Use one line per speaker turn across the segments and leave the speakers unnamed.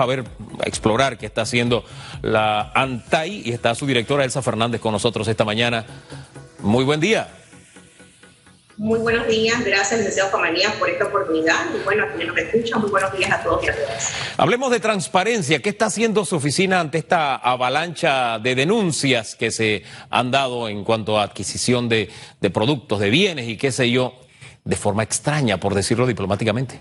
a ver, a explorar qué está haciendo la ANTAI y está su directora Elsa Fernández con nosotros esta mañana. Muy buen día.
Muy buenos días, gracias, licenciado Famanía, por esta oportunidad. Y bueno, a quienes nos escuchan, muy buenos días a todos y a todas.
Hablemos de transparencia. ¿Qué está haciendo su oficina ante esta avalancha de denuncias que se han dado en cuanto a adquisición de, de productos, de bienes y qué sé yo, de forma extraña, por decirlo diplomáticamente?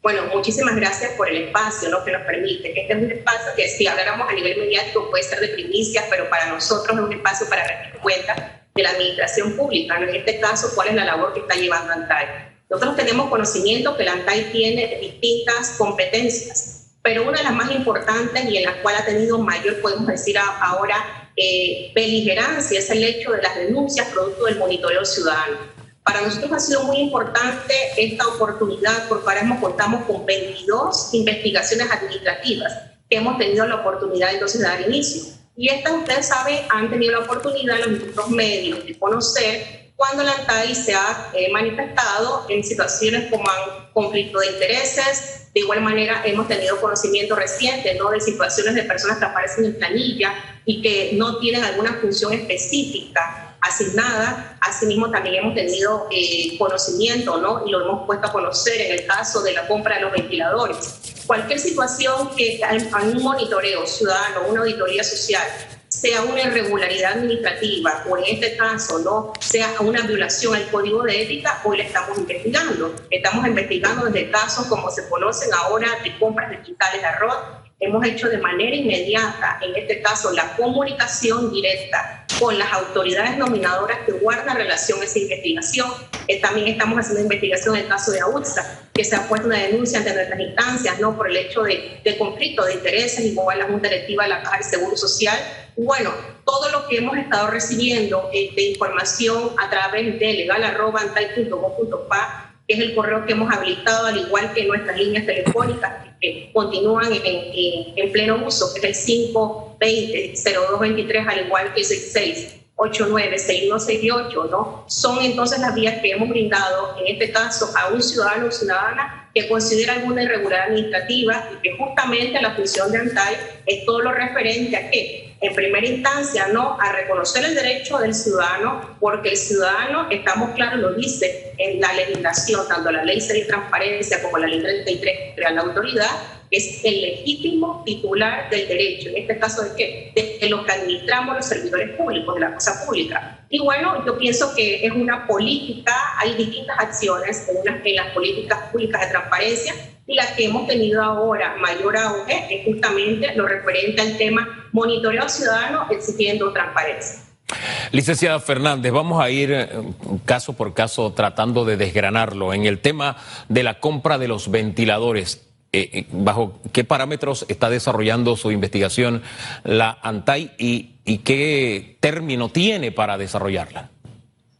Bueno, muchísimas gracias por el espacio ¿no? que nos permite. Este es un espacio que si habláramos a nivel mediático puede ser de primicias, pero para nosotros es un espacio para rendir cuenta de la administración pública, en este caso, cuál es la labor que está llevando ANTAI. Nosotros tenemos conocimiento que la ANTAI tiene distintas competencias, pero una de las más importantes y en la cual ha tenido mayor, podemos decir ahora, eh, beligerancia es el hecho de las denuncias producto del monitoreo ciudadano. Para nosotros ha sido muy importante esta oportunidad porque ahora hemos, contamos con 22 investigaciones administrativas que hemos tenido la oportunidad entonces de dar inicio. Y estas, ustedes saben, han tenido la oportunidad los distintos medios de conocer cuando la ANTAI se ha eh, manifestado en situaciones como conflicto de intereses. De igual manera, hemos tenido conocimiento reciente ¿no? de situaciones de personas que aparecen en planilla y que no tienen alguna función específica asignada. Asimismo, también hemos tenido eh, conocimiento ¿no? y lo hemos puesto a conocer en el caso de la compra de los ventiladores cualquier situación que hay un monitoreo ciudadano, una auditoría social, sea una irregularidad administrativa o en este caso no sea una violación al código de ética, hoy la estamos investigando. Estamos investigando desde casos como se conocen ahora de compras digitales de arroz. Hemos hecho de manera inmediata, en este caso, la comunicación directa con las autoridades nominadoras que guardan relación a esa investigación. Eh, también estamos haciendo investigación en el caso de AUTSA, que se ha puesto una denuncia ante nuestras instancias, ¿no? Por el hecho de, conflicto de intereses, igual la Junta Directiva de la Caja de Seguro Social. Bueno, todo lo que hemos estado recibiendo eh, de información a través de legal.antai.gov.pa que es el correo que hemos habilitado, al igual que nuestras líneas telefónicas que continúan en, en, pleno uso, que es el 520-0223, al igual que el 66. 896168, ¿no? Son entonces las vías que hemos brindado, en este caso, a un ciudadano o ciudadana que considera alguna irregularidad administrativa y que justamente la función de ANTAI es todo lo referente a qué? En primera instancia, ¿no? A reconocer el derecho del ciudadano, porque el ciudadano, estamos claros, lo dice en la legislación, tanto la ley de transparencia como la ley 33 de la autoridad, es el legítimo titular del derecho, en este caso de qué? De lo que administramos los servidores públicos, de la cosa pública. Y bueno, yo pienso que es una política, hay distintas acciones en las políticas públicas de transparencia y la que hemos tenido ahora mayor auge es justamente lo referente al tema monitoreo ciudadano exigiendo transparencia.
Licenciada Fernández, vamos a ir eh, caso por caso tratando de desgranarlo. En el tema de la compra de los ventiladores, eh, eh, bajo qué parámetros está desarrollando su investigación la ANTAI y, qué término tiene para desarrollarla.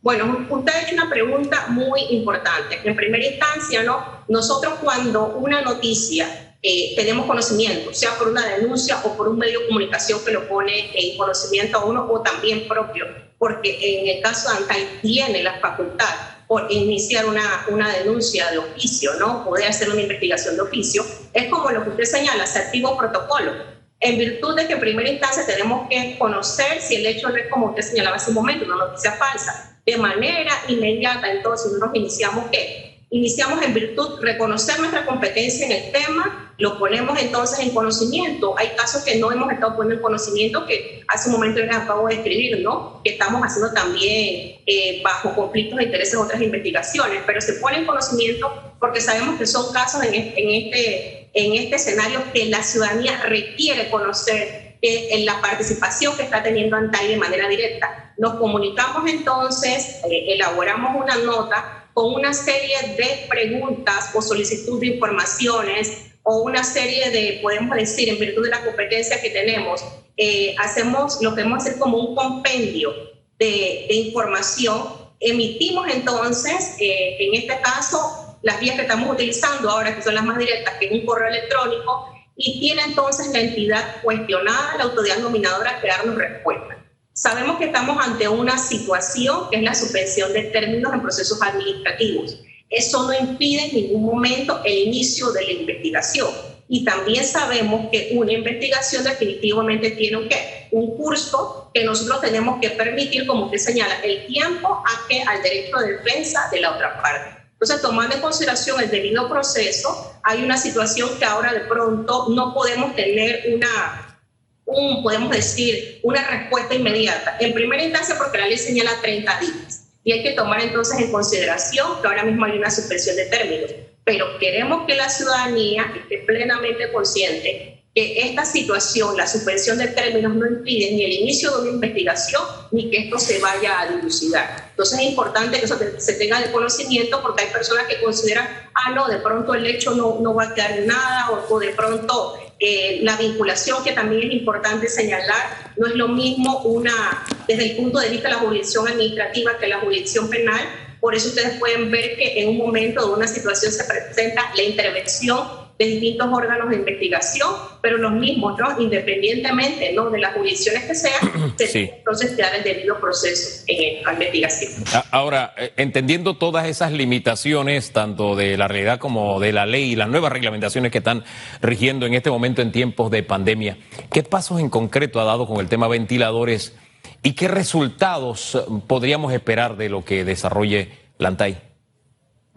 Bueno, usted ha hecho una pregunta muy importante. En primera instancia, ¿no? nosotros cuando una noticia eh, tenemos conocimiento, sea por una denuncia o por un medio de comunicación que lo pone en conocimiento a uno o también propio, porque en el caso de ANTAI tiene la facultad por iniciar una, una denuncia de oficio, ¿no? Poder hacer una investigación de oficio, es como lo que usted señala, activo protocolo. En virtud de que en primera instancia tenemos que conocer si el hecho no es como usted señalaba hace un momento, una noticia falsa. De manera inmediata, entonces, nosotros iniciamos qué? Iniciamos en virtud reconocer nuestra competencia en el tema, lo ponemos entonces en conocimiento. Hay casos que no hemos estado poniendo en conocimiento, que hace un momento les acabo de escribir, ¿no? Que estamos haciendo también eh, bajo conflictos de intereses otras investigaciones, pero se pone en conocimiento porque sabemos que son casos en, este, en este escenario que la ciudadanía requiere conocer eh, en la participación que está teniendo ANTAI de manera directa. Nos comunicamos entonces, eh, elaboramos una nota con una serie de preguntas o solicitud de informaciones o una serie de, podemos decir, en virtud de la competencia que tenemos, eh, hacemos lo que a hacer como un compendio de, información. Emitimos entonces, eh, en este caso, las vías que estamos utilizando ahora, que son las más directas, que es un correo electrónico, y tiene entonces la entidad cuestionada, la autoridad nominadora, que darnos respuesta. Sabemos que estamos ante una situación que es la suspensión de términos en procesos administrativos. Eso no impide en ningún momento el inicio de la investigación. y también sabemos que una investigación definitivamente tiene un, un curso que nosotros tenemos que permitir, como usted señala, el tiempo a que al derecho de defensa de la otra parte. Entonces, tomando en consideración el debido proceso, hay una situación que ahora de pronto no podemos tener una, un, podemos decir, una respuesta inmediata. En primera instancia, porque la ley señala 30 días. Y hay que tomar entonces en consideración que ahora mismo hay una suspensión de términos. Pero queremos que la ciudadanía esté plenamente consciente que esta situación, la suspensión de términos, no impide ni el inicio de una investigación ni que esto se vaya a dilucidar. Entonces es importante que eso se tenga de conocimiento porque hay personas que consideran, ah, no, de pronto el hecho no, no va a quedar en nada o, de pronto eh, la vinculación, que también es importante señalar, no es lo mismo una, desde el punto de vista de la jurisdicción administrativa que la jurisdicción penal. Por eso ustedes pueden ver que en un momento de una situación se presenta la intervención de distintos órganos de investigación, pero los mismos, ¿no? independientemente ¿no? de las jurisdicciones que sean, sí. entonces dar el debido proceso en la investigación.
Ahora, eh, entendiendo todas esas limitaciones, tanto de la realidad como de la ley y las nuevas reglamentaciones que están rigiendo en este momento en tiempos de pandemia, ¿qué pasos en concreto ha dado con el tema ventiladores y qué resultados podríamos esperar de lo que desarrolle Lantay?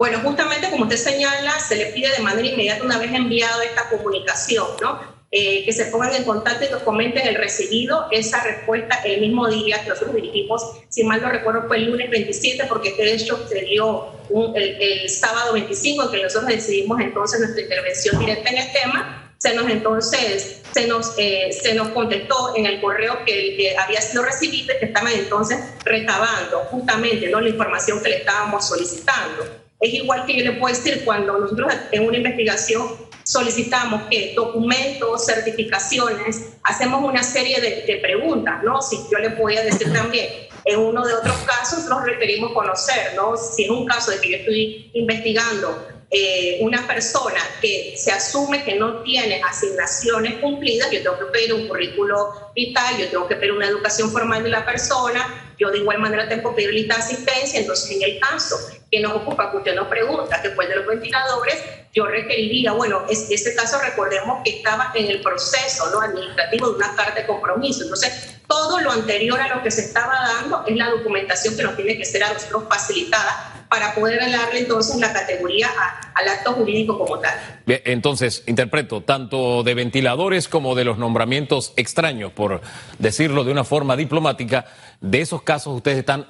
Bueno, justamente como usted señala, se le pide de manera inmediata, una vez enviado esta comunicación, ¿no? Eh, que se pongan en contacto y nos comenten el recibido, esa respuesta el mismo día que nosotros dirigimos, si mal no recuerdo fue el lunes 27, porque este hecho se dio el, sábado 25, en que nosotros decidimos entonces nuestra intervención directa en el tema, se nos entonces, se nos, eh, se nos contestó en el correo que, que había sido recibido y que estaban entonces recabando justamente ¿no? la información que le estábamos solicitando. Es igual que yo le puedo decir cuando nosotros en una investigación solicitamos que documentos, certificaciones, hacemos una serie de, preguntas, ¿no? Si yo le podía decir también, en uno de otros casos los requerimos conocer, ¿no? Si es un caso de que yo estoy investigando eh, una persona que se asume que no tiene asignaciones cumplidas, yo tengo que pedir un currículo vital, yo tengo que pedir una educación formal de la persona, yo de igual manera tengo que pedir lista de asistencia, entonces en el caso que nos ocupa, que usted nos pregunta, después de los ventiladores, yo requeriría, bueno, es, ese caso recordemos que estaba en el proceso ¿no? administrativo de una carta de compromiso, entonces todo lo anterior a lo que se estaba dando es la documentación que nos tiene que ser a nosotros facilitada para poder darle entonces la categoría al acto jurídico como tal.
Bien, entonces, interpreto, tanto de ventiladores como de los nombramientos extraños, por decirlo de una forma diplomática, de esos casos ustedes están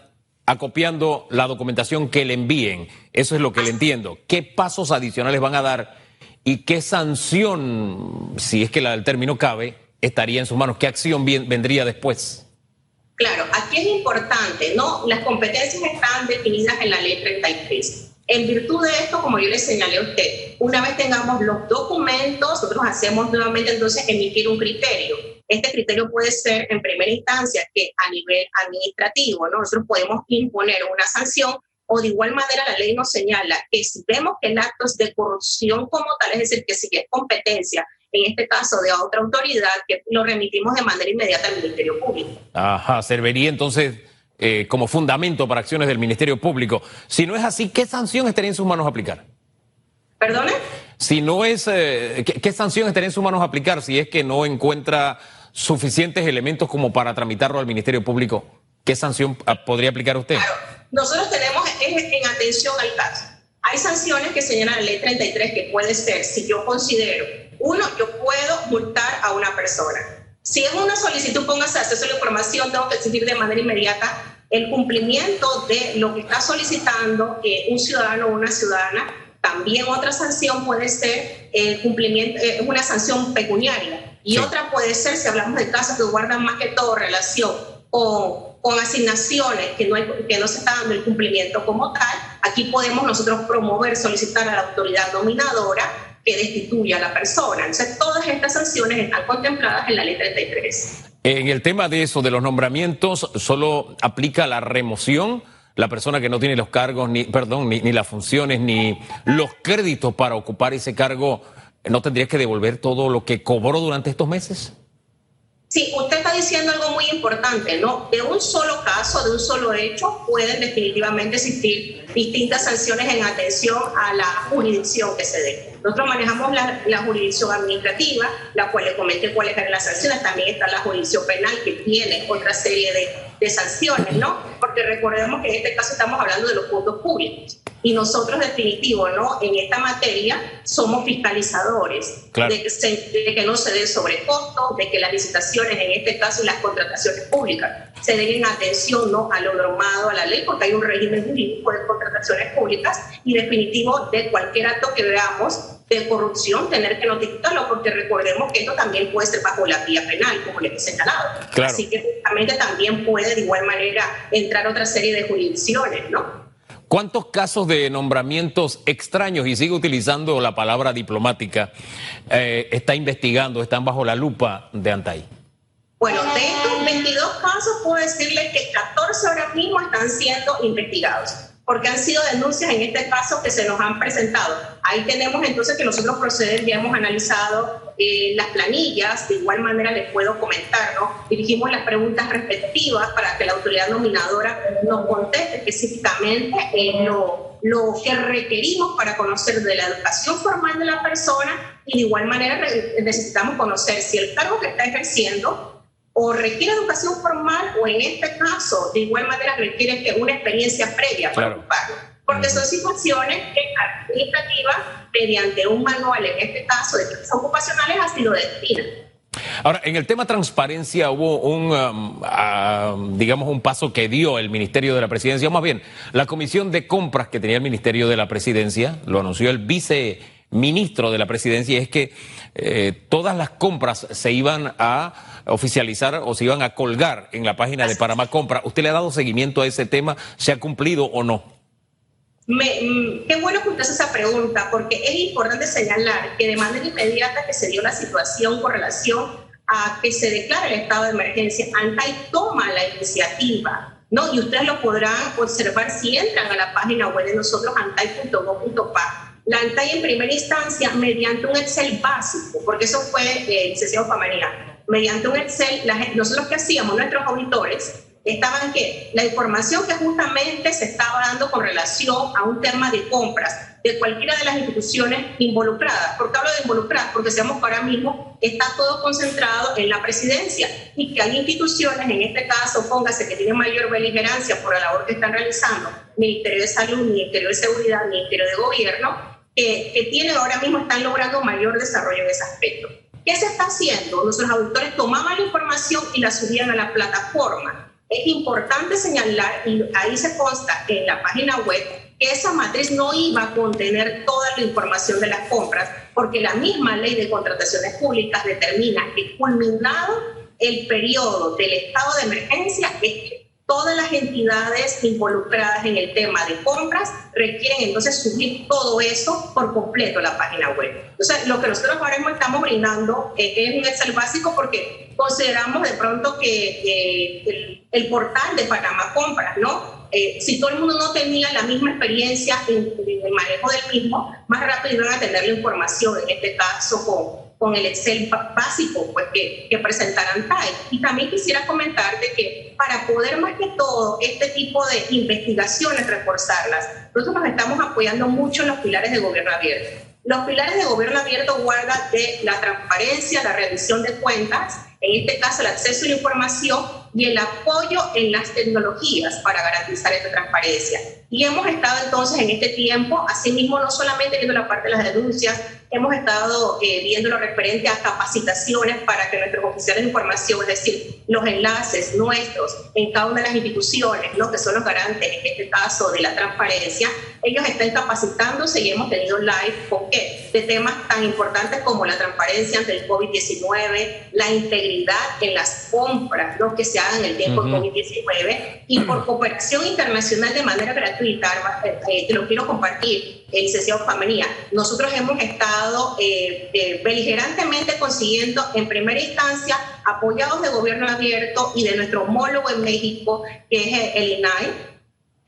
acopiando la documentación que le envíen. Eso es lo que le entiendo. ¿Qué pasos adicionales van a dar y qué sanción, si es que el término cabe, estaría en sus manos? ¿Qué acción vendría después?
Claro, aquí es importante, ¿no? Las competencias están definidas en la ley 33. En virtud de esto, como yo le señalé a usted, una vez tengamos los documentos, nosotros hacemos nuevamente entonces emitir un criterio. Este criterio puede ser en primera instancia que a nivel administrativo ¿no? nosotros podemos imponer una sanción o de igual manera la ley nos señala que si vemos que el acto es de corrupción como tal, es decir, que si es competencia en este caso de otra autoridad, que lo remitimos de manera inmediata al Ministerio Público.
Ajá, serviría entonces eh, como fundamento para acciones del Ministerio Público. Si no es así, ¿qué sanción estaría en sus manos aplicar?
¿Perdone?
Si no es, eh, ¿qué, sanción estaría en sus manos aplicar si es que no encuentra suficientes elementos como para tramitarlo al Ministerio Público? ¿Qué sanción ah, podría aplicar usted?
Claro, nosotros tenemos en atención al caso. Hay sanciones que señala la ley 33 que puede ser, si yo considero uno, yo puedo multar a una persona. Si es una solicitud, póngase acceso a la información, tengo que exigir de manera inmediata el cumplimiento de lo que está solicitando eh, un ciudadano o una ciudadana. También otra sanción puede ser el cumplimiento, eh, una sanción pecuniaria. Y otra puede ser, si hablamos de casos que guardan más que todo relación con, con asignaciones que no, hay, que no se está dando el cumplimiento como tal, aquí podemos nosotros promover, solicitar a la autoridad nominadora que destituya a la persona. Entonces, todas estas sanciones están contempladas en la ley 33.
En el tema de eso, de los nombramientos, solo aplica la remoción. La persona que no tiene los cargos, ni, perdón, ni, las funciones, ni los créditos para ocupar ese cargo, ¿no tendría que devolver todo lo que cobró durante estos meses?
Sí, usted está diciendo algo muy importante, ¿no? De un solo caso, de un solo hecho, pueden definitivamente existir distintas sanciones en atención a la jurisdicción que se dé. Nosotros manejamos la, jurisdicción administrativa, la cual le comete cuáles eran las sanciones. También está la jurisdicción penal, que tiene otra serie de, de sanciones, ¿no? Porque recordemos que en este caso estamos hablando de los fondos públicos. Y nosotros, definitivo, ¿no? En esta materia somos fiscalizadores de, que no se den sobrecostos, de que las licitaciones, en este caso, y las contrataciones públicas, se den atención ¿no? a lo normado, a la ley, porque hay un régimen jurídico de contrataciones públicas y definitivo de cualquier acto que veamos de corrupción, tener que notificarlo, porque recordemos que esto también puede ser bajo la vía penal, como le he señalado. Así que justamente también puede de igual manera entrar otra serie de jurisdicciones, ¿no?
¿Cuántos casos de nombramientos extraños, y sigue utilizando la palabra diplomática, eh, está investigando, están bajo la lupa de Antay?
Bueno, de estos 22 casos puedo decirle que 14 ahora mismo están siendo investigados porque han sido denuncias en este caso que se nos han presentado. Ahí tenemos entonces que nosotros proceder, ya hemos analizado eh, las planillas, de igual manera les puedo comentar, ¿no? Dirigimos las preguntas respectivas para que la autoridad nominadora nos conteste específicamente en lo, lo que requerimos para conocer de la educación formal de la persona y de igual manera necesitamos conocer si el cargo que está ejerciendo o requiere educación formal o en este caso, de igual manera, requiere que una experiencia previa para ocuparlo. Porque son situaciones que administrativas, mediante un manual, en este caso de ocupacionales, así lo definen.
Ahora, en el tema transparencia hubo un, um, ah, digamos, un paso que dio el Ministerio de la Presidencia, o más bien, la Comisión de Compras que tenía el Ministerio de la Presidencia, lo anunció el viceministro de la Presidencia, y es que eh, todas las compras se iban a oficializar o se iban a colgar en la página de Panamá Compra. ¿Usted le ha dado seguimiento a ese tema? ¿Se ha cumplido o no?
Mm, qué bueno que usted hace esa pregunta, porque es importante señalar que de manera inmediata que se dio la situación con relación a que se declara el estado de emergencia, ANTAI toma la iniciativa, ¿no? Y ustedes lo podrán observar si entran a la página web de nosotros, antai.gov.pa. La ANTAI en primera instancia, mediante un Excel básico, porque eso fue eh, licenciado Pamaría, mediante un Excel, nosotros que hacíamos, nuestros auditores, estaban que la información que justamente se estaba dando con relación a un tema de compras de cualquiera de las instituciones involucradas. ¿Por qué hablo de involucradas? Porque sabemos que ahora mismo está todo concentrado en la presidencia y que hay instituciones, en este caso, póngase que tienen mayor beligerancia por la labor que están realizando, Ministerio de Salud, Ministerio de Seguridad, Ministerio de Gobierno, que, que tienen ahora mismo, están logrando mayor desarrollo en ese aspecto. ¿Qué se está haciendo? Nuestros auditores tomaban la información y la subían a la plataforma. Es importante señalar, y ahí se consta en la página web, que esa matriz no iba a contener toda la información de las compras, porque la misma ley de contrataciones públicas determina que culminado el periodo del estado de emergencia, es todas las entidades involucradas en el tema de compras requieren entonces subir todo eso por completo a la página web. Entonces, lo que nosotros ahora mismo estamos brindando es un Excel básico porque consideramos de pronto que el, portal de Panamá Compras, ¿no? Eh, si todo el mundo no tenía la misma experiencia en, en el manejo del mismo, más rápido iban a tener la información, en este caso con con el Excel básico pues, que, que presentarán TAE. Y también quisiera comentar de que para poder más que todo este tipo de investigaciones reforzarlas, nosotros nos estamos apoyando mucho en los pilares de gobierno abierto. Los pilares de gobierno abierto guardan de la transparencia, la rendición de cuentas, en este caso el acceso a la información y el apoyo en las tecnologías para garantizar esta transparencia. Y hemos estado entonces en este tiempo, asimismo, no solamente viendo la parte de las denuncias, hemos estado eh, viendo lo referente a capacitaciones para que nuestros oficiales de información, es decir, los enlaces nuestros en cada una de las instituciones, ¿no? que son los garantes en este caso de la transparencia, ellos están capacitándose y hemos tenido live ¿con qué? de temas tan importantes como la transparencia ante el COVID-19, la integridad en las compras ¿no? que se hagan en el tiempo del COVID-19 y por cooperación internacional de manera gratuita, eh, eh, te lo quiero compartir, licenciado Famanía, nosotros hemos estado eh, beligerantemente consiguiendo en primera instancia apoyados de gobierno abierto y de nuestro homólogo en México, que es el INAI,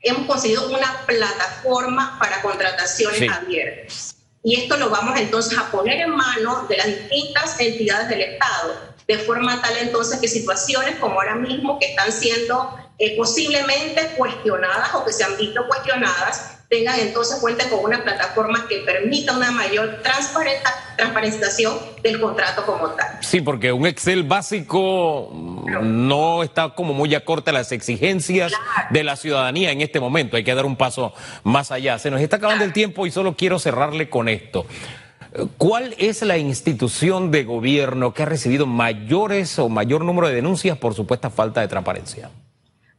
hemos conseguido una plataforma para contrataciones abiertas. Y esto lo vamos entonces a poner en manos de las distintas entidades del Estado, de forma tal entonces que situaciones como ahora mismo que están siendo eh, posiblemente cuestionadas o que se han visto cuestionadas, tengan entonces cuenta con una plataforma que permita una mayor transparentación del contrato como tal.
Sí, porque un Excel básico no está como muy acorde a las exigencias de la ciudadanía en este momento. Hay que dar un paso más allá. Se nos está acabando el tiempo y solo quiero cerrarle con esto. ¿Cuál es la institución de gobierno que ha recibido mayores o mayor número de denuncias por supuesta falta de transparencia?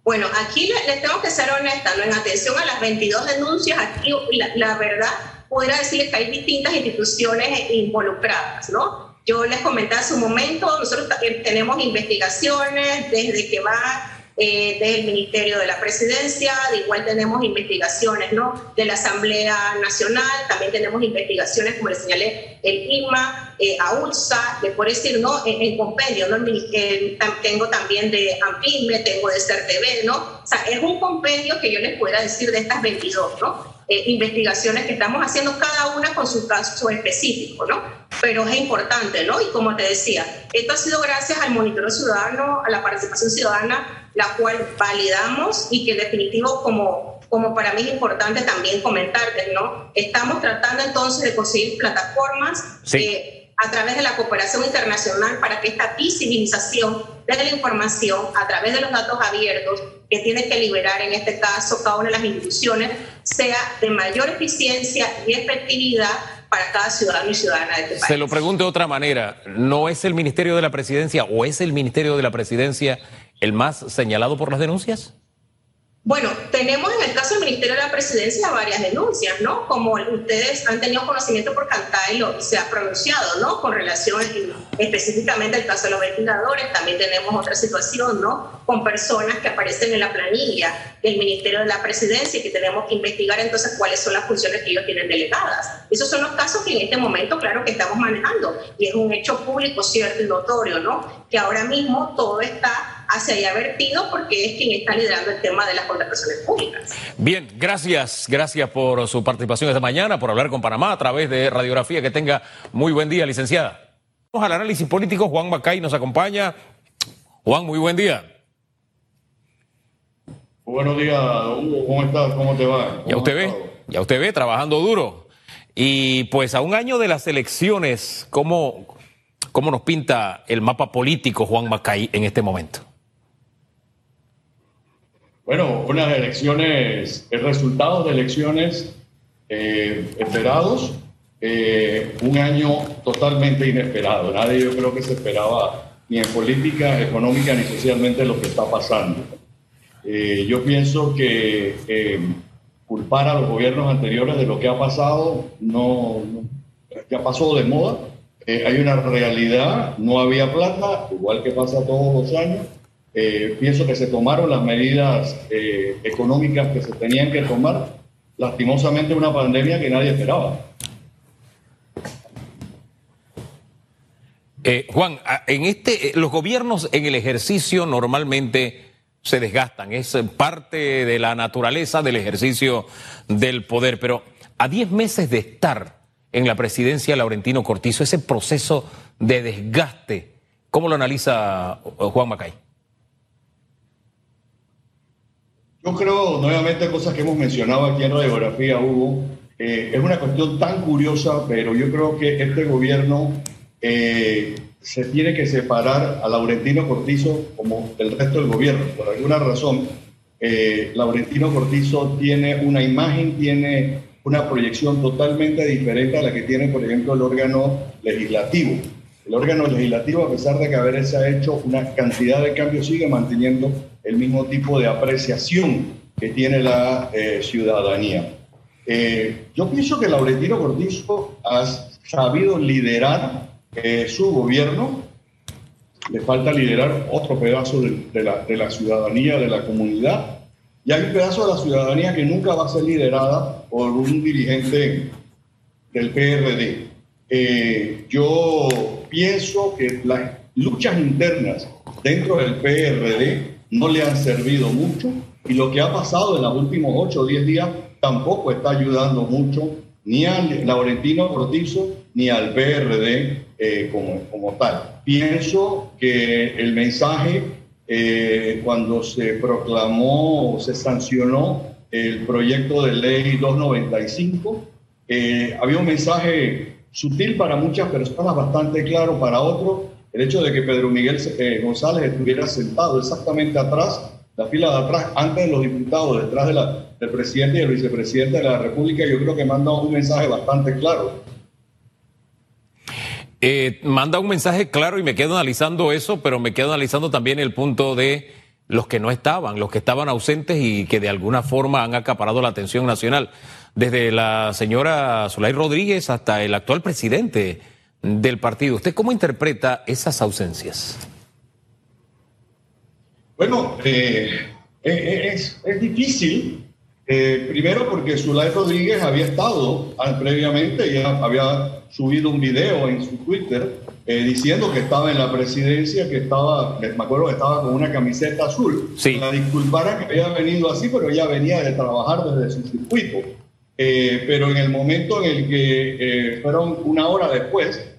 Bueno, aquí les tengo que ser honesta, ¿no? en atención a las 22 denuncias, aquí la, verdad, podría decirles que hay distintas instituciones involucradas, ¿no? Yo les comenté hace un momento, nosotros tenemos investigaciones desde que va eh, del Ministerio de la Presidencia, de igual tenemos investigaciones ¿no? de la Asamblea Nacional, también tenemos investigaciones, como le señalé, el IMA, eh, AULSA, de por decir, ¿no? en, compendio, ¿no? tengo también de AMPIME, tengo de CERTV, ¿no? O sea, es un compendio que yo les pueda decir de estas 22, ¿no? Eh, investigaciones que estamos haciendo cada una con su caso específico, ¿no? Pero es importante, ¿no? Y como te decía, esto ha sido gracias al monitoreo ciudadano, a la participación ciudadana, la cual validamos y que en definitivo como como para mí es importante también comentarte, ¿no? Estamos tratando entonces de conseguir plataformas eh, a través de la cooperación internacional para que esta visibilización de la información a través de los datos abiertos que tiene que liberar en este caso cada una de las instituciones sea de mayor eficiencia y efectividad para cada ciudadano y ciudadana de este país.
Se lo pregunto de otra manera, ¿no es el Ministerio de la Presidencia o es el Ministerio de la Presidencia el más señalado por las denuncias?
Bueno, tenemos en el caso del Ministerio de la Presidencia varias denuncias, ¿no? Como ustedes han tenido conocimiento por y lo se ha pronunciado, ¿no? Con relación específicamente al caso de los ventiladores, también tenemos otra situación, ¿no? Con personas que aparecen en la planilla del Ministerio de la Presidencia y que tenemos que investigar entonces cuáles son las funciones que ellos tienen delegadas. Esos son los casos que en este momento, claro, que estamos manejando y es un hecho público, cierto y notorio, ¿no? Que ahora mismo todo está hacia allá vertido porque es quien está liderando el tema de las contrataciones públicas.
Bien, gracias, gracias por su participación esta mañana, por hablar con Panamá a través de Radiografía. Que tenga muy buen día, licenciada. Vamos al análisis político. Juan Macay nos acompaña. Juan, muy buen día.
Buenos días, Hugo. ¿Cómo estás? ¿Cómo te va?
ya usted ve, ya usted ve, trabajando duro. Y pues a un año de las elecciones, ¿cómo, cómo nos pinta el mapa político Juan Macay en este momento?
Bueno, unas elecciones, el resultado de elecciones eh, esperados, eh, un año totalmente inesperado. Nadie yo creo que se esperaba ni en política, económica, ni socialmente lo que está pasando. Eh, yo pienso que culpar a los gobiernos anteriores de lo que ha pasado no, ya pasó de moda. Hay una realidad, no había plata, igual que pasa todos los años eh, pienso que se tomaron las medidas eh, económicas que se tenían que tomar. Lastimosamente una pandemia que nadie esperaba.
Eh, Juan, en este, los gobiernos en el ejercicio normalmente se desgastan, es parte de la naturaleza del ejercicio del poder, pero a 10 meses de estar en la presidencia Laurentino Cortizo, ese proceso de desgaste, ¿cómo lo analiza Juan Macay?
Yo creo, nuevamente, cosas que hemos mencionado aquí en Radiografía, Hugo, eh, es una cuestión tan curiosa, pero yo creo que este gobierno eh, se tiene que separar a Laurentino Cortizo como el resto del gobierno. Por alguna razón, eh, Laurentino Cortizo tiene una imagen, tiene una proyección totalmente diferente a la que tiene, por ejemplo, el órgano legislativo. El órgano legislativo, a pesar de que haberse hecho una cantidad de cambios, sigue manteniendo el mismo tipo de apreciación que tiene la eh, ciudadanía. Eh, yo pienso que Laurentino Cortizo ha sabido liderar eh, su gobierno. Le falta liderar otro pedazo de, la, de, la, ciudadanía, de la comunidad. Y hay un pedazo de la ciudadanía que nunca va a ser liderada por un dirigente del PRD. yo pienso que las luchas internas dentro del PRD no le han servido mucho y lo que ha pasado en los últimos 8 o 10 días tampoco está ayudando mucho ni al Laurentino Cortizo ni al PRD eh, como, tal. Pienso que el mensaje eh, cuando se proclamó o se sancionó el proyecto de ley 295. Eh, había un mensaje sutil para muchas personas, bastante claro para otros, el hecho de que Pedro Miguel eh, González estuviera sentado exactamente atrás, la fila de atrás, antes de los diputados, detrás de la, del presidente y el vicepresidente de la República, yo creo que manda un mensaje bastante claro.
Eh, manda un mensaje claro y me quedo analizando eso, pero me quedo analizando también el punto de los que no estaban, los que estaban ausentes y que de alguna forma han acaparado la atención nacional, desde la señora Zulay Rodríguez hasta el actual presidente del partido. ¿Usted cómo interpreta esas ausencias?
Bueno, eh, eh, es, es, difícil, primero porque Zulay Rodríguez había estado previamente, ya había subido un video en su Twitter eh, diciendo que estaba en la presidencia, que estaba, me acuerdo que estaba con una camiseta azul.
Sí.
La disculpara que había venido así, pero ya venía de trabajar desde su circuito. Eh, pero en el momento en el que eh, fueron una hora después,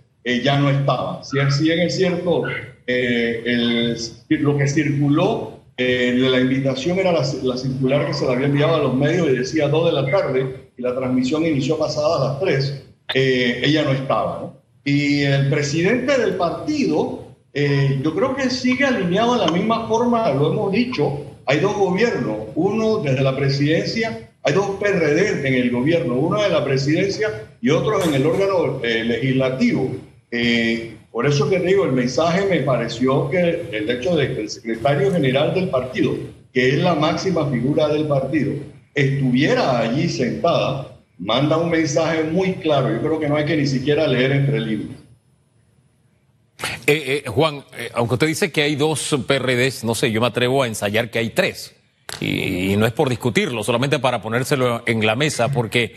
ya no estaba. Si, si es cierto, el, lo que circuló de la invitación era la, la, circular que se le había enviado a los medios y decía 2 de la tarde y la transmisión inició pasadas las 3. Ella no estaba. Y el presidente del partido, eh, yo creo que sigue alineado de la misma forma, lo hemos dicho, hay dos gobiernos, uno desde la presidencia, hay dos PRD en el gobierno, uno de la presidencia y otro en el órgano eh, legislativo. Eh, por eso que digo, el mensaje me pareció que el hecho de que el secretario general del partido, que es la máxima figura del partido, estuviera allí sentada, manda un mensaje muy claro. Yo creo que no hay que ni siquiera leer entre líneas.
Eh, eh, Juan, eh, aunque usted dice que hay dos PRDs, no sé, yo me atrevo a ensayar que hay tres. Y, y, no es por discutirlo, solamente para ponérselo en la mesa, porque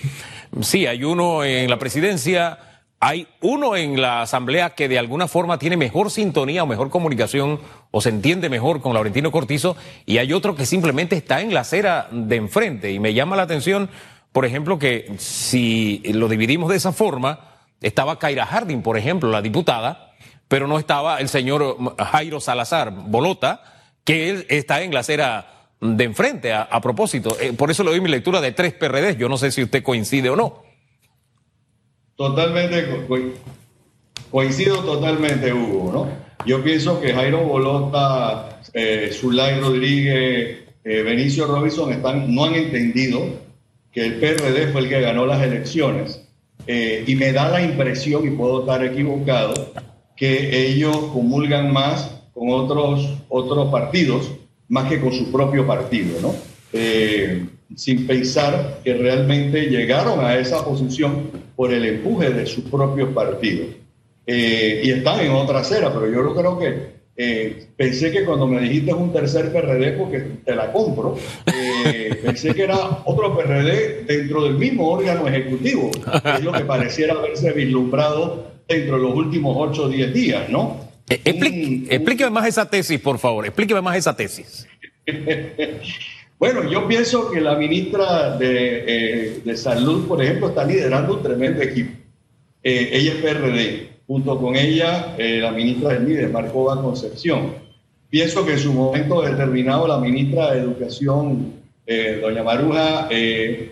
sí, hay uno en la presidencia, hay uno en la asamblea que de alguna forma tiene mejor sintonía o mejor comunicación o se entiende mejor con Laurentino Cortizo, y hay otro que simplemente está en la acera de enfrente. Y me llama la atención por ejemplo, que si lo dividimos de esa forma, estaba Kaira Harding, por ejemplo, la diputada, pero no estaba el señor Jairo Salazar Bolota, que él está en la acera de enfrente, a, propósito. Eh, por eso le doy mi lectura de tres PRD. Yo no sé si usted coincide o no.
Totalmente, coincido totalmente, Hugo, ¿no? Yo pienso que Jairo Bolota, eh, Zulay Rodríguez, eh, Benicio Robinson están, no han entendido que el PRD fue el que ganó las elecciones eh, y me da la impresión, y puedo estar equivocado, que ellos comulgan más con otros, otros partidos más que con su propio partido, ¿no? Eh, sin pensar que realmente llegaron a esa posición por el empuje de sus propios partidos. Eh, y están en otra acera, pero yo creo que eh, pensé que cuando me dijiste un tercer PRD, porque te la compro, eh, pensé que era otro PRD dentro del mismo órgano ejecutivo, que es lo que pareciera haberse vislumbrado dentro de los últimos 8 o 10 días, ¿no?
Eh, explíqueme más esa tesis, por favor, explíqueme más esa tesis.
bueno, yo pienso que la ministra de, de, Salud, por ejemplo, está liderando un tremendo equipo. ella es PRD junto con ella eh, la ministra del MIDE, Marcova Concepción. Pienso que en su momento determinado la ministra de Educación, eh, doña Maruja, eh,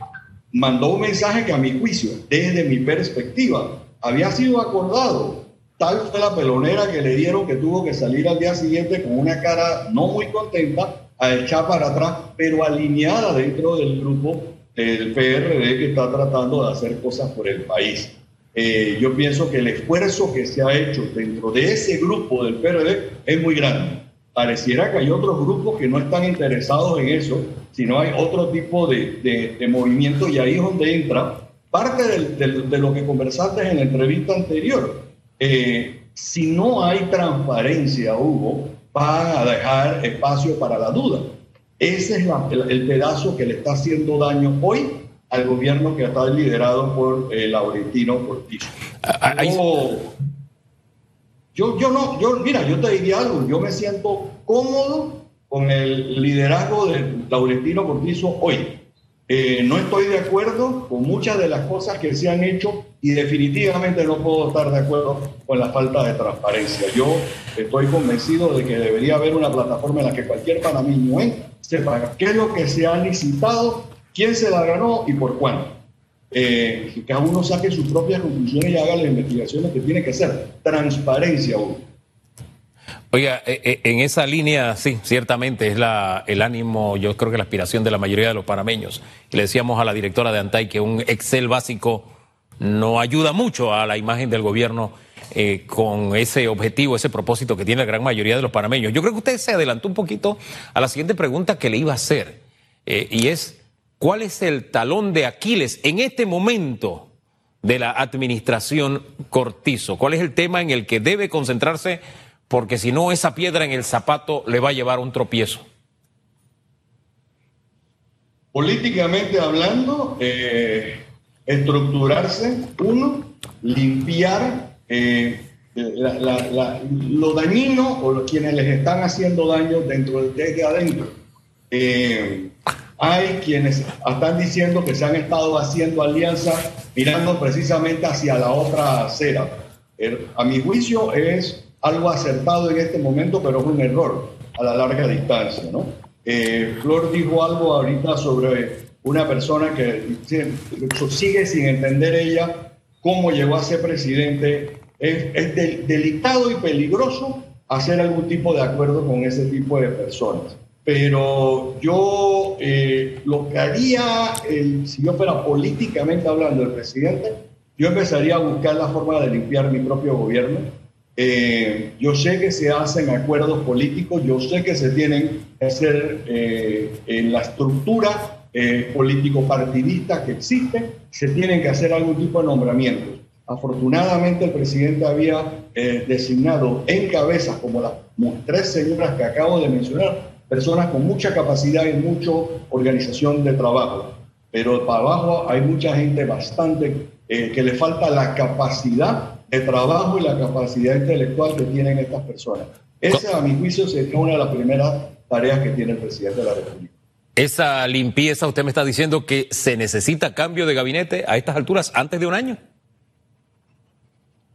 mandó un mensaje que a mi juicio, desde mi perspectiva, había sido acordado. Tal fue la pelonera que le dieron que tuvo que salir al día siguiente con una cara no muy contenta a echar para atrás, pero alineada dentro del grupo del PRD que está tratando de hacer cosas por el país. Eh, yo pienso que el esfuerzo que se ha hecho dentro de ese grupo del PRD es muy grande. Pareciera que hay otros grupos que no están interesados en eso, sino hay otro tipo de, de, movimiento y ahí es donde entra parte de lo que conversaste en la entrevista anterior. Eh, si no hay transparencia, Hugo, van a dejar espacio para la duda. Ese es el, el pedazo que le está haciendo daño hoy al gobierno que está liderado por eh, Laurentino Cortizo. Ah, ah, yo, yo, no, yo, mira, yo te diría algo, yo me siento cómodo con el liderazgo de Laurentino Cortizo hoy. Eh, no estoy de acuerdo con muchas de las cosas que se han hecho y definitivamente no puedo estar de acuerdo con la falta de transparencia. Yo estoy convencido de que debería haber una plataforma en la que cualquier panameño sepa qué es lo que se ha licitado quién se la ganó y por cuánto. Eh, que cada uno saque sus propias conclusiones y haga las investigaciones que tiene que hacer. Transparencia,
Oiga, eh, eh, en esa línea, sí, ciertamente es la, el ánimo, yo creo que la aspiración de la mayoría de los panameños. le decíamos a la directora de Antay que un Excel básico no ayuda mucho a la imagen del gobierno con ese objetivo, ese propósito que tiene la gran mayoría de los panameños. Yo creo que usted se adelantó un poquito a la siguiente pregunta que le iba a hacer, y es, ¿cuál es el talón de Aquiles en este momento de la administración Cortizo? ¿Cuál es el tema en el que debe concentrarse? porque si no, esa piedra en el zapato le va a llevar un tropiezo.
Políticamente hablando, eh, estructurarse, uno, limpiar eh, lo dañino o quienes les están haciendo daño dentro desde adentro. Eh, hay quienes están diciendo que se han estado haciendo alianzas mirando precisamente hacia la otra acera. a mi juicio es algo acertado en este momento, pero es un error a la larga distancia. ¿no? Eh, Flor dijo algo ahorita sobre una persona que sigue sin entender ella cómo llegó a ser presidente. Es, delicado y peligroso hacer algún tipo de acuerdo con ese tipo de personas. Pero yo eh, lo que haría, si yo fuera políticamente hablando el presidente, yo empezaría a buscar la forma de limpiar mi propio gobierno eh, yo sé que se hacen acuerdos políticos, yo sé que se tienen que hacer eh, en la estructura eh, político-partidista que existe, se tienen que hacer algún tipo de nombramientos. Afortunadamente el presidente había designado en cabezas como las tres señoras que acabo de mencionar, personas con mucha capacidad y mucha organización de trabajo. Pero para abajo hay mucha gente bastante que le falta la capacidad el trabajo y la capacidad intelectual que tienen estas personas. Esa, a mi juicio, sería una de las primeras tareas que tiene el presidente de la República.
Esa limpieza, usted me está diciendo que se necesita cambio de gabinete a estas alturas, antes de un año.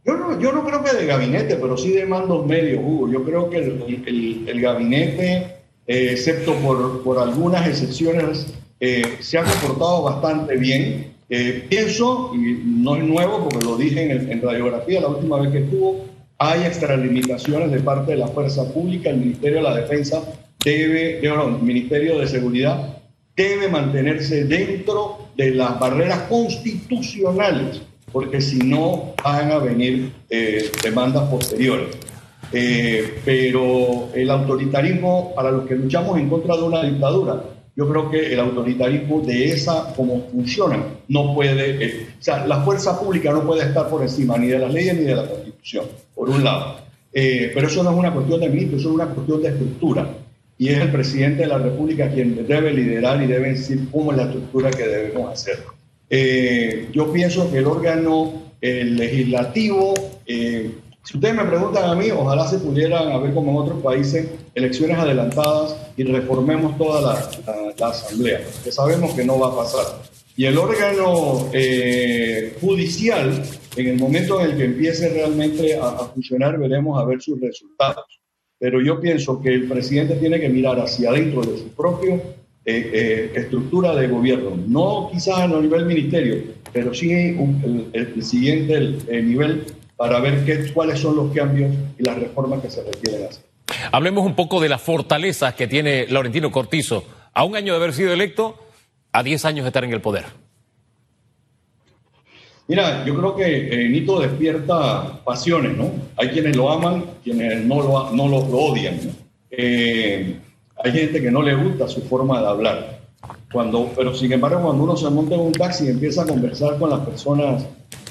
Yo no, yo no creo que de gabinete, pero sí de mandos medios, Hugo. Yo creo que el, el, gabinete, eh, excepto por, por, algunas excepciones, eh, se ha comportado bastante bien. Eh, pienso, y no es nuevo porque lo dije en, radiografía la última vez que estuvo, hay extralimitaciones de parte de la fuerza pública, el Ministerio de la Defensa debe, el Ministerio de Seguridad debe mantenerse dentro de las barreras constitucionales, porque si no van a venir eh, demandas posteriores. Eh, pero el autoritarismo, para los que luchamos en contra de una dictadura, yo creo que el autoritarismo de esa, como funciona, no puede, eh, o sea, la fuerza pública no puede estar por encima ni de las leyes ni de la constitución, por un lado. Eh, pero eso no es una cuestión de mito, eso es una cuestión de estructura. Y es el presidente de la República quien debe liderar y debe decir cómo es la estructura que debemos hacer. Eh, yo pienso que el órgano legislativo si ustedes me preguntan a mí, ojalá se pudieran haber como en otros países elecciones adelantadas y reformemos toda la, asamblea, que sabemos que no va a pasar. Y el órgano eh, judicial, en el momento en el que empiece realmente a, funcionar, veremos a ver sus resultados. Pero yo pienso que el presidente tiene que mirar hacia adentro de su propia eh, eh, estructura de gobierno, no quizás a nivel ministerio, pero sí el, siguiente nivel para ver qué, cuáles son los cambios y las reformas que se requieren hacer.
Hablemos un poco de las fortalezas que tiene Laurentino Cortizo, a un año de haber sido electo, a 10 años de estar en el poder.
Mira, yo creo que eh, Nito despierta pasiones, ¿no? Hay quienes lo aman, quienes no lo, no lo, odian. Eh, hay gente que no le gusta su forma de hablar. Cuando, pero sin embargo, cuando uno se monta en un taxi y empieza a conversar con las personas,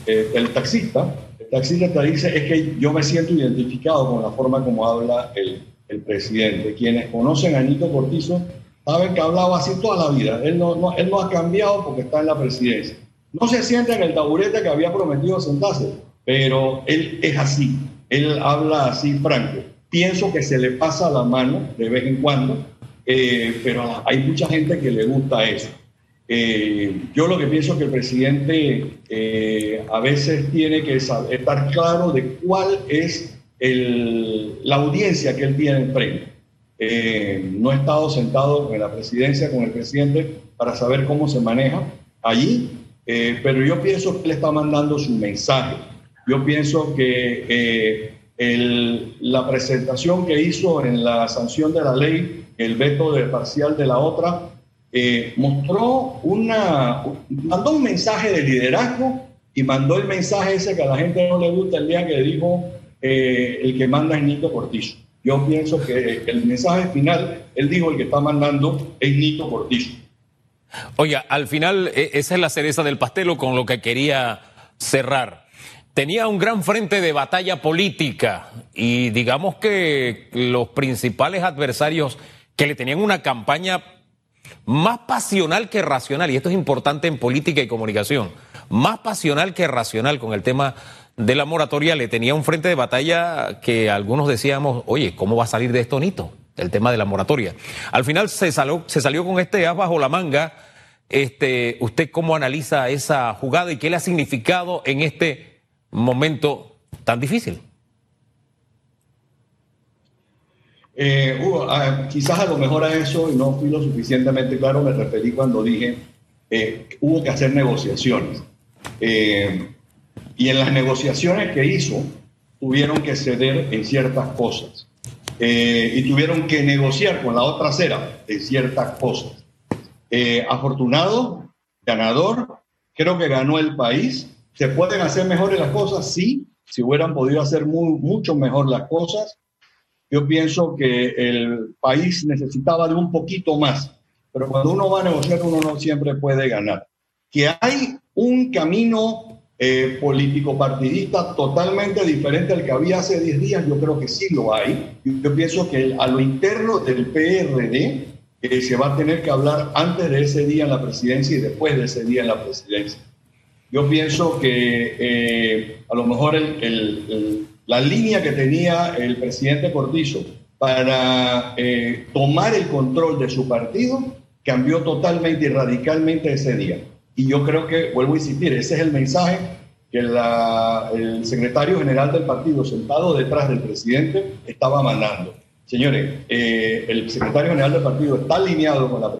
eh, el taxista, taxista te dice es que yo me siento identificado con la forma como habla el, el presidente. Quienes conocen a Nito Cortizo saben que ha hablado así toda la vida. Él no, no, él no ha cambiado porque está en la presidencia. No se sienta en el taburete que había prometido sentarse, pero él es así. Él habla así franco. Pienso que se le pasa la mano de vez en cuando, eh, pero hay mucha gente que le gusta eso. Eh, yo lo que pienso es que el presidente eh, a veces tiene que estar claro de cuál es la audiencia que él tiene enfrente. eh, no he estado sentado en la presidencia con el presidente para saber cómo se maneja allí, eh, pero yo pienso que él está mandando su mensaje. Yo pienso que el, la presentación que hizo en la sanción de la ley, el veto de parcial de la otra, mostró una, mandó un mensaje de liderazgo y mandó el mensaje ese que a la gente no le gusta el día que dijo eh, el que manda es Nito Cortizo. Yo pienso que el mensaje final, él dijo el que está mandando es Nito Cortizo.
Oye, al final e, esa es la cereza del pastel con lo que quería cerrar. Tenía un gran frente de batalla política y digamos que los principales adversarios que le tenían una campaña más pasional que racional, y esto es importante en política y comunicación, más pasional que racional con el tema de la moratoria, le tenía un frente de batalla que algunos decíamos, oye, ¿cómo va a salir de esto Nito? El tema de la moratoria. Al final se salió, se salió con este as bajo la manga. Este, ¿Usted cómo analiza esa jugada y qué le ha significado en este momento tan difícil?
Eh, ah, quizás a lo mejor a eso, y no fui lo suficientemente claro, me referí cuando dije eh, hubo que hacer negociaciones. Eh, y en las negociaciones que hizo, tuvieron que ceder en ciertas cosas. Eh, y tuvieron que negociar con la otra acera en ciertas cosas. afortunado, ganador, creo que ganó el país. ¿Se pueden hacer mejores las cosas? Sí, si hubieran podido hacer mucho mejor las cosas yo pienso que el país necesitaba de un poquito más, pero cuando uno va a negociar uno no siempre puede ganar. Que hay un camino eh, político partidista totalmente diferente al que había hace 10 días, yo creo que sí lo hay. Yo pienso que a lo interno del PRD eh, se va a tener que hablar antes de ese día en la presidencia y después de ese día en la presidencia. Yo pienso que eh, a lo mejor el la línea que tenía el presidente Cortizo para eh, tomar el control de su partido cambió totalmente y radicalmente ese día. Y yo creo que, vuelvo a insistir, ese es el mensaje que el secretario general del partido, sentado detrás del presidente, estaba mandando. Señores, eh, el secretario general del partido está alineado con la